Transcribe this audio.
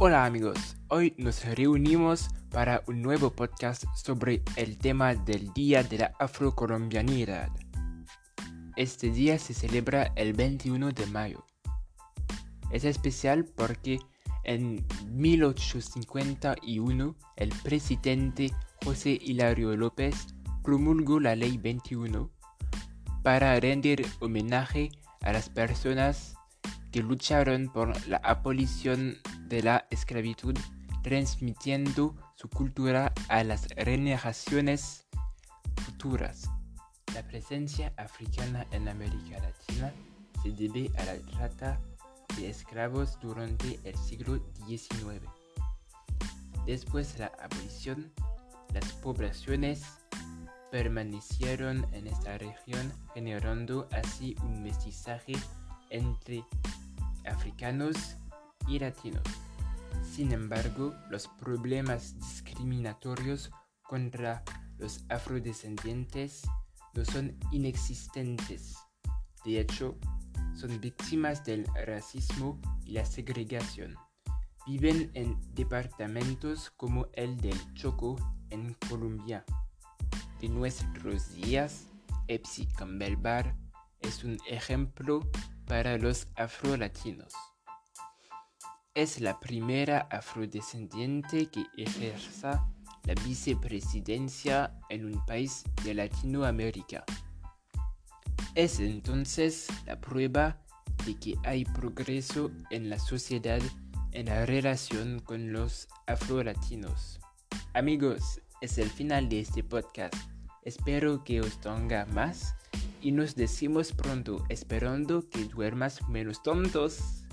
Hola amigos, hoy nos reunimos para un nuevo podcast sobre el tema del Día de la Afrocolombianidad. Este día se celebra el 21 de mayo. Es especial porque en 1851 el presidente José Hilario López promulgó la Ley 21 para rendir homenaje a las personas que lucharon por la abolición de la esclavitud, transmitiendo su cultura a las generaciones futuras. La presencia africana en América Latina se debe a la trata de esclavos durante el siglo XIX. Después de la abolición, las poblaciones permanecieron en esta región generando así un mestizaje entre africanos y latinos. Sin embargo, los problemas discriminatorios contra los afrodescendientes no son inexistentes. De hecho, son víctimas del racismo y la segregación. Viven en departamentos como el del Choco en Colombia. De nuestros días, Epsi Campbell Bar es un ejemplo para los afrolatinos. Es la primera afrodescendiente que ejerza la vicepresidencia en un país de Latinoamérica. Es entonces la prueba de que hay progreso en la sociedad en la relación con los afrolatinos. Amigos, es el final de este podcast. Espero que os tenga más y nos decimos pronto esperando que duermas menos tontos.